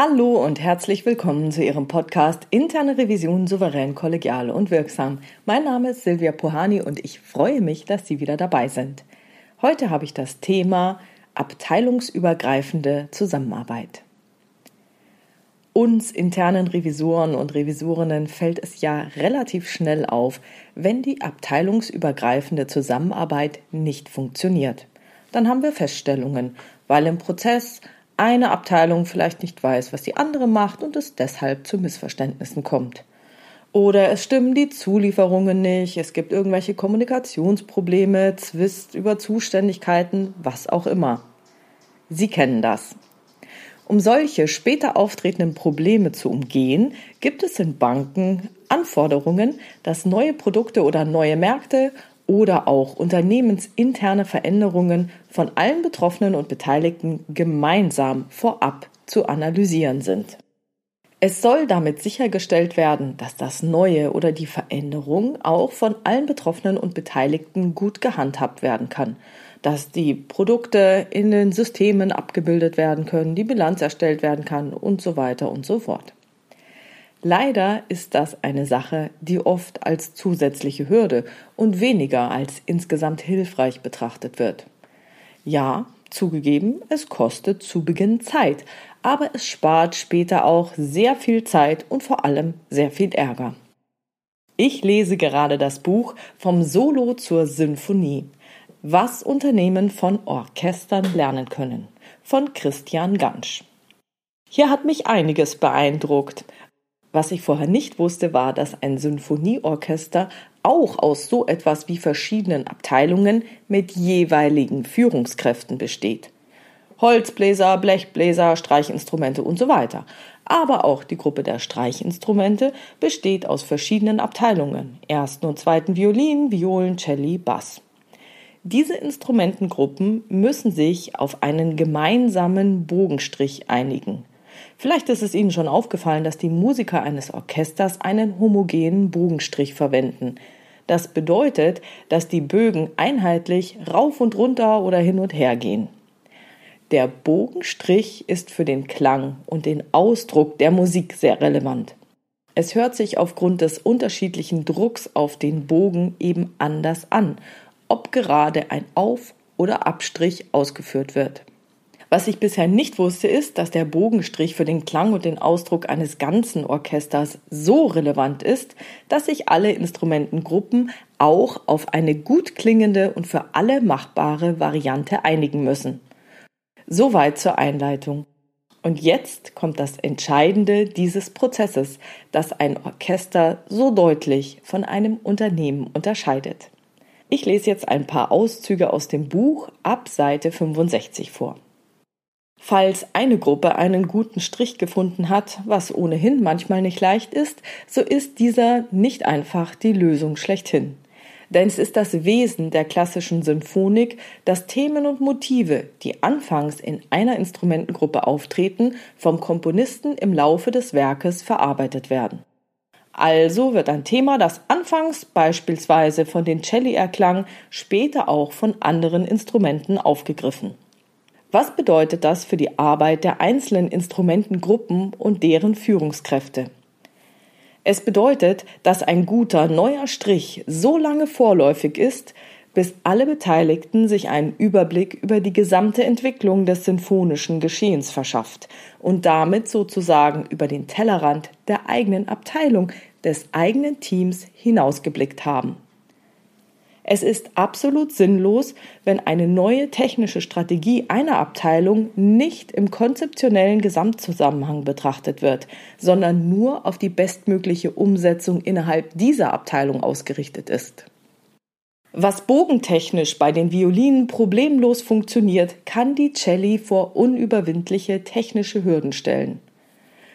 Hallo und herzlich willkommen zu Ihrem Podcast Interne Revision souverän, kollegial und wirksam. Mein Name ist Silvia Pohani und ich freue mich, dass Sie wieder dabei sind. Heute habe ich das Thema abteilungsübergreifende Zusammenarbeit. Uns internen Revisoren und Revisorinnen fällt es ja relativ schnell auf, wenn die abteilungsübergreifende Zusammenarbeit nicht funktioniert. Dann haben wir Feststellungen, weil im Prozess eine Abteilung vielleicht nicht weiß, was die andere macht und es deshalb zu Missverständnissen kommt. Oder es stimmen die Zulieferungen nicht, es gibt irgendwelche Kommunikationsprobleme, Zwist über Zuständigkeiten, was auch immer. Sie kennen das. Um solche später auftretenden Probleme zu umgehen, gibt es in Banken Anforderungen, dass neue Produkte oder neue Märkte oder auch unternehmensinterne Veränderungen von allen Betroffenen und Beteiligten gemeinsam vorab zu analysieren sind. Es soll damit sichergestellt werden, dass das Neue oder die Veränderung auch von allen Betroffenen und Beteiligten gut gehandhabt werden kann, dass die Produkte in den Systemen abgebildet werden können, die Bilanz erstellt werden kann und so weiter und so fort. Leider ist das eine Sache, die oft als zusätzliche Hürde und weniger als insgesamt hilfreich betrachtet wird. Ja, zugegeben, es kostet zu Beginn Zeit, aber es spart später auch sehr viel Zeit und vor allem sehr viel Ärger. Ich lese gerade das Buch Vom Solo zur Sinfonie. Was Unternehmen von Orchestern lernen können von Christian Gansch. Hier hat mich einiges beeindruckt. Was ich vorher nicht wusste, war, dass ein Sinfonieorchester auch aus so etwas wie verschiedenen Abteilungen mit jeweiligen Führungskräften besteht. Holzbläser, Blechbläser, Streichinstrumente und so weiter. Aber auch die Gruppe der Streichinstrumente besteht aus verschiedenen Abteilungen. Ersten und zweiten Violin, Violen, Celli, Bass. Diese Instrumentengruppen müssen sich auf einen gemeinsamen Bogenstrich einigen. Vielleicht ist es Ihnen schon aufgefallen, dass die Musiker eines Orchesters einen homogenen Bogenstrich verwenden. Das bedeutet, dass die Bögen einheitlich rauf und runter oder hin und her gehen. Der Bogenstrich ist für den Klang und den Ausdruck der Musik sehr relevant. Es hört sich aufgrund des unterschiedlichen Drucks auf den Bogen eben anders an, ob gerade ein Auf- oder Abstrich ausgeführt wird. Was ich bisher nicht wusste, ist, dass der Bogenstrich für den Klang und den Ausdruck eines ganzen Orchesters so relevant ist, dass sich alle Instrumentengruppen auch auf eine gut klingende und für alle machbare Variante einigen müssen. Soweit zur Einleitung. Und jetzt kommt das Entscheidende dieses Prozesses, das ein Orchester so deutlich von einem Unternehmen unterscheidet. Ich lese jetzt ein paar Auszüge aus dem Buch ab Seite 65 vor. Falls eine Gruppe einen guten Strich gefunden hat, was ohnehin manchmal nicht leicht ist, so ist dieser nicht einfach die Lösung schlechthin. Denn es ist das Wesen der klassischen Symphonik, dass Themen und Motive, die anfangs in einer Instrumentengruppe auftreten, vom Komponisten im Laufe des Werkes verarbeitet werden. Also wird ein Thema, das anfangs beispielsweise von den Celli erklang, später auch von anderen Instrumenten aufgegriffen. Was bedeutet das für die Arbeit der einzelnen Instrumentengruppen und deren Führungskräfte? Es bedeutet, dass ein guter neuer Strich so lange vorläufig ist, bis alle Beteiligten sich einen Überblick über die gesamte Entwicklung des sinfonischen Geschehens verschafft und damit sozusagen über den Tellerrand der eigenen Abteilung, des eigenen Teams hinausgeblickt haben. Es ist absolut sinnlos, wenn eine neue technische Strategie einer Abteilung nicht im konzeptionellen Gesamtzusammenhang betrachtet wird, sondern nur auf die bestmögliche Umsetzung innerhalb dieser Abteilung ausgerichtet ist. Was bogentechnisch bei den Violinen problemlos funktioniert, kann die Celli vor unüberwindliche technische Hürden stellen.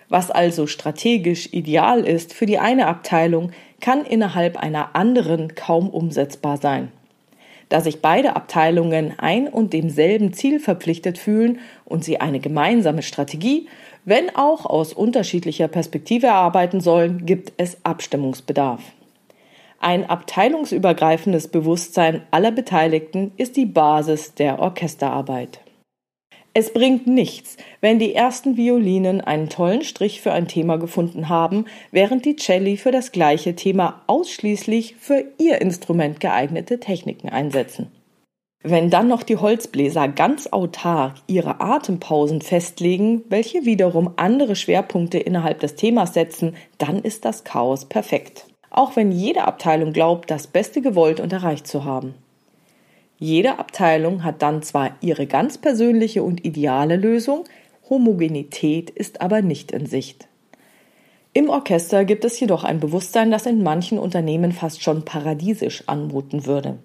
Was also strategisch ideal ist für die eine Abteilung, kann innerhalb einer anderen kaum umsetzbar sein. Da sich beide Abteilungen ein und demselben Ziel verpflichtet fühlen und sie eine gemeinsame Strategie, wenn auch aus unterschiedlicher Perspektive erarbeiten sollen, gibt es Abstimmungsbedarf. Ein abteilungsübergreifendes Bewusstsein aller Beteiligten ist die Basis der Orchesterarbeit. Es bringt nichts, wenn die ersten Violinen einen tollen Strich für ein Thema gefunden haben, während die Celli für das gleiche Thema ausschließlich für ihr Instrument geeignete Techniken einsetzen. Wenn dann noch die Holzbläser ganz autark ihre Atempausen festlegen, welche wiederum andere Schwerpunkte innerhalb des Themas setzen, dann ist das Chaos perfekt. Auch wenn jede Abteilung glaubt, das Beste gewollt und erreicht zu haben. Jede Abteilung hat dann zwar ihre ganz persönliche und ideale Lösung, Homogenität ist aber nicht in Sicht. Im Orchester gibt es jedoch ein Bewusstsein, das in manchen Unternehmen fast schon paradiesisch anmuten würde.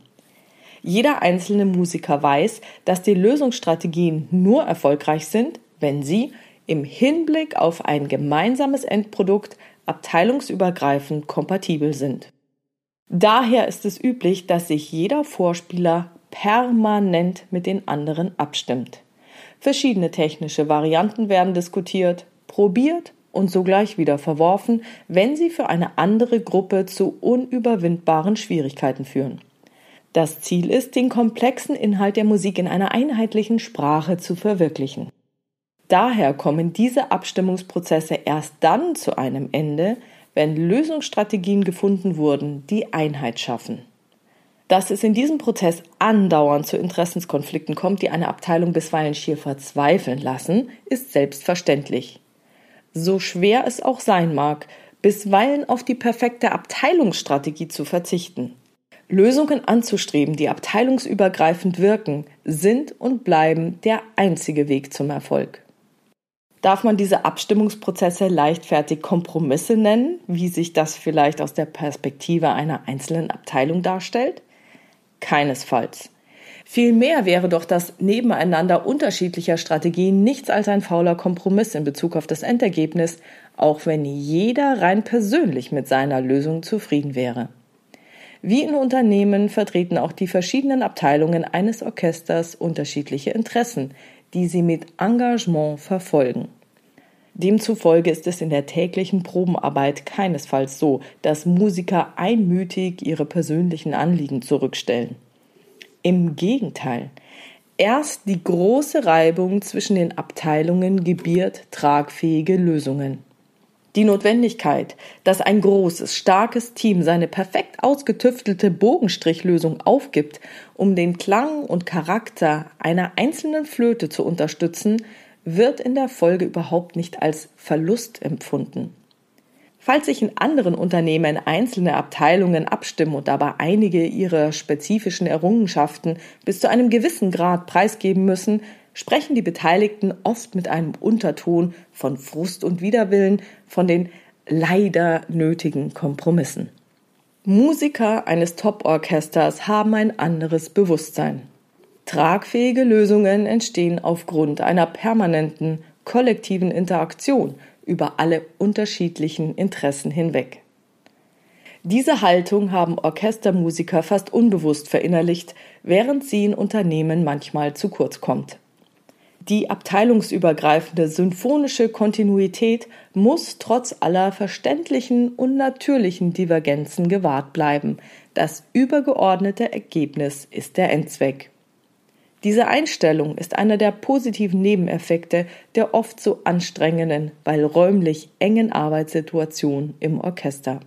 Jeder einzelne Musiker weiß, dass die Lösungsstrategien nur erfolgreich sind, wenn sie im Hinblick auf ein gemeinsames Endprodukt abteilungsübergreifend kompatibel sind. Daher ist es üblich, dass sich jeder Vorspieler permanent mit den anderen abstimmt. Verschiedene technische Varianten werden diskutiert, probiert und sogleich wieder verworfen, wenn sie für eine andere Gruppe zu unüberwindbaren Schwierigkeiten führen. Das Ziel ist, den komplexen Inhalt der Musik in einer einheitlichen Sprache zu verwirklichen. Daher kommen diese Abstimmungsprozesse erst dann zu einem Ende, wenn Lösungsstrategien gefunden wurden, die Einheit schaffen. Dass es in diesem Prozess andauernd zu Interessenskonflikten kommt, die eine Abteilung bisweilen schier verzweifeln lassen, ist selbstverständlich. So schwer es auch sein mag, bisweilen auf die perfekte Abteilungsstrategie zu verzichten. Lösungen anzustreben, die abteilungsübergreifend wirken, sind und bleiben der einzige Weg zum Erfolg. Darf man diese Abstimmungsprozesse leichtfertig Kompromisse nennen, wie sich das vielleicht aus der Perspektive einer einzelnen Abteilung darstellt? Keinesfalls. Vielmehr wäre doch das Nebeneinander unterschiedlicher Strategien nichts als ein fauler Kompromiss in Bezug auf das Endergebnis, auch wenn jeder rein persönlich mit seiner Lösung zufrieden wäre. Wie in Unternehmen vertreten auch die verschiedenen Abteilungen eines Orchesters unterschiedliche Interessen, die sie mit Engagement verfolgen. Demzufolge ist es in der täglichen Probenarbeit keinesfalls so, dass Musiker einmütig ihre persönlichen Anliegen zurückstellen. Im Gegenteil, erst die große Reibung zwischen den Abteilungen gebiert tragfähige Lösungen. Die Notwendigkeit, dass ein großes, starkes Team seine perfekt ausgetüftelte Bogenstrichlösung aufgibt, um den Klang und Charakter einer einzelnen Flöte zu unterstützen, wird in der Folge überhaupt nicht als Verlust empfunden. Falls sich in anderen Unternehmen einzelne Abteilungen abstimmen und dabei einige ihrer spezifischen Errungenschaften bis zu einem gewissen Grad preisgeben müssen, sprechen die Beteiligten oft mit einem Unterton von Frust und Widerwillen von den leider nötigen Kompromissen. Musiker eines Top-Orchesters haben ein anderes Bewusstsein. Tragfähige Lösungen entstehen aufgrund einer permanenten kollektiven Interaktion über alle unterschiedlichen Interessen hinweg. Diese Haltung haben Orchestermusiker fast unbewusst verinnerlicht, während sie in Unternehmen manchmal zu kurz kommt. Die abteilungsübergreifende symphonische Kontinuität muss trotz aller verständlichen und natürlichen Divergenzen gewahrt bleiben. Das übergeordnete Ergebnis ist der Endzweck. Diese Einstellung ist einer der positiven Nebeneffekte der oft so anstrengenden, weil räumlich engen Arbeitssituation im Orchester.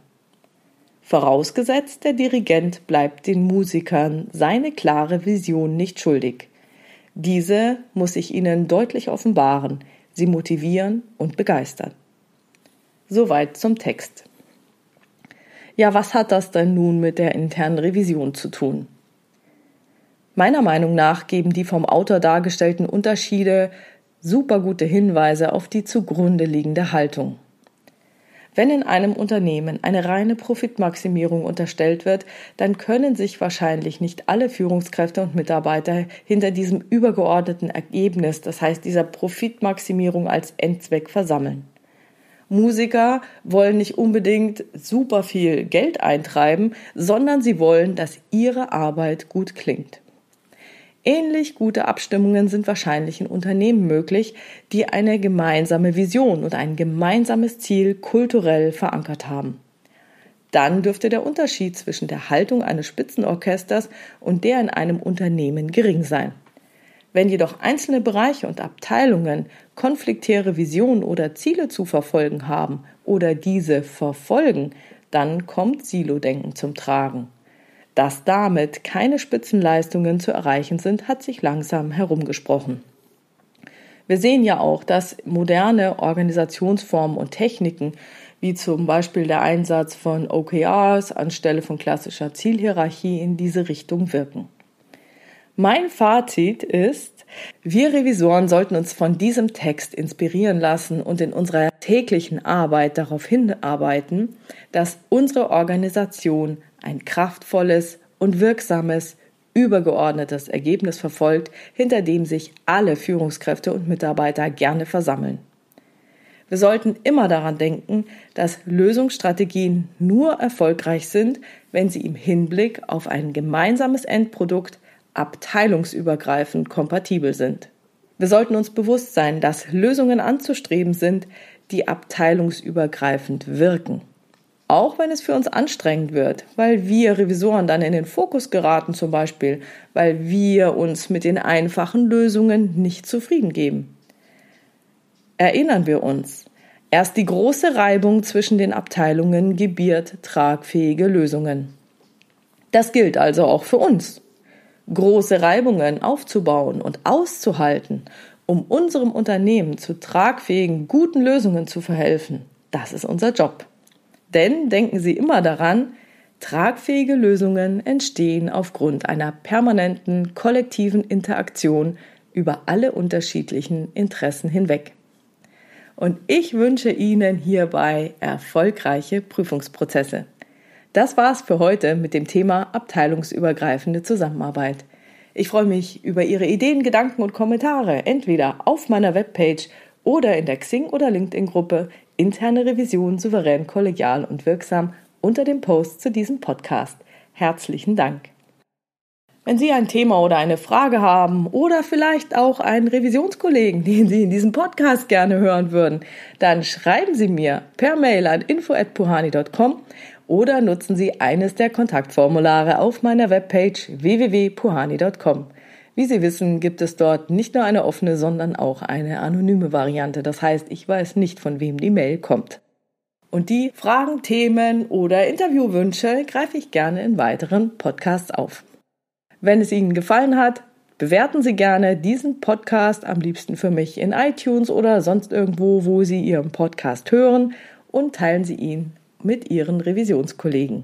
Vorausgesetzt, der Dirigent bleibt den Musikern seine klare Vision nicht schuldig. Diese muss ich Ihnen deutlich offenbaren, sie motivieren und begeistern. Soweit zum Text. Ja, was hat das denn nun mit der internen Revision zu tun? Meiner Meinung nach geben die vom Autor dargestellten Unterschiede super gute Hinweise auf die zugrunde liegende Haltung. Wenn in einem Unternehmen eine reine Profitmaximierung unterstellt wird, dann können sich wahrscheinlich nicht alle Führungskräfte und Mitarbeiter hinter diesem übergeordneten Ergebnis, das heißt dieser Profitmaximierung als Endzweck versammeln. Musiker wollen nicht unbedingt super viel Geld eintreiben, sondern sie wollen, dass ihre Arbeit gut klingt. Ähnlich gute Abstimmungen sind wahrscheinlich in Unternehmen möglich, die eine gemeinsame Vision und ein gemeinsames Ziel kulturell verankert haben. Dann dürfte der Unterschied zwischen der Haltung eines Spitzenorchesters und der in einem Unternehmen gering sein. Wenn jedoch einzelne Bereiche und Abteilungen konfliktäre Visionen oder Ziele zu verfolgen haben oder diese verfolgen, dann kommt Silo-Denken zum Tragen. Dass damit keine Spitzenleistungen zu erreichen sind, hat sich langsam herumgesprochen. Wir sehen ja auch, dass moderne Organisationsformen und Techniken, wie zum Beispiel der Einsatz von OKRs anstelle von klassischer Zielhierarchie, in diese Richtung wirken. Mein Fazit ist, wir Revisoren sollten uns von diesem Text inspirieren lassen und in unserer täglichen Arbeit darauf hinarbeiten, dass unsere Organisation ein kraftvolles und wirksames, übergeordnetes Ergebnis verfolgt, hinter dem sich alle Führungskräfte und Mitarbeiter gerne versammeln. Wir sollten immer daran denken, dass Lösungsstrategien nur erfolgreich sind, wenn sie im Hinblick auf ein gemeinsames Endprodukt abteilungsübergreifend kompatibel sind. Wir sollten uns bewusst sein, dass Lösungen anzustreben sind, die abteilungsübergreifend wirken. Auch wenn es für uns anstrengend wird, weil wir Revisoren dann in den Fokus geraten zum Beispiel, weil wir uns mit den einfachen Lösungen nicht zufrieden geben. Erinnern wir uns, erst die große Reibung zwischen den Abteilungen gebiert tragfähige Lösungen. Das gilt also auch für uns große Reibungen aufzubauen und auszuhalten, um unserem Unternehmen zu tragfähigen, guten Lösungen zu verhelfen. Das ist unser Job. Denn denken Sie immer daran, tragfähige Lösungen entstehen aufgrund einer permanenten kollektiven Interaktion über alle unterschiedlichen Interessen hinweg. Und ich wünsche Ihnen hierbei erfolgreiche Prüfungsprozesse. Das war's für heute mit dem Thema abteilungsübergreifende Zusammenarbeit. Ich freue mich über Ihre Ideen, Gedanken und Kommentare, entweder auf meiner Webpage oder in der Xing- oder LinkedIn-Gruppe Interne Revision souverän, kollegial und wirksam unter dem Post zu diesem Podcast. Herzlichen Dank. Wenn Sie ein Thema oder eine Frage haben oder vielleicht auch einen Revisionskollegen, den Sie in diesem Podcast gerne hören würden, dann schreiben Sie mir per Mail an info@puhani.com oder nutzen Sie eines der Kontaktformulare auf meiner Webpage www.puhani.com. Wie Sie wissen, gibt es dort nicht nur eine offene, sondern auch eine anonyme Variante. Das heißt, ich weiß nicht, von wem die Mail kommt. Und die Fragen, Themen oder Interviewwünsche greife ich gerne in weiteren Podcasts auf. Wenn es Ihnen gefallen hat, bewerten Sie gerne diesen Podcast am liebsten für mich in iTunes oder sonst irgendwo, wo Sie Ihren Podcast hören und teilen Sie ihn mit Ihren Revisionskollegen.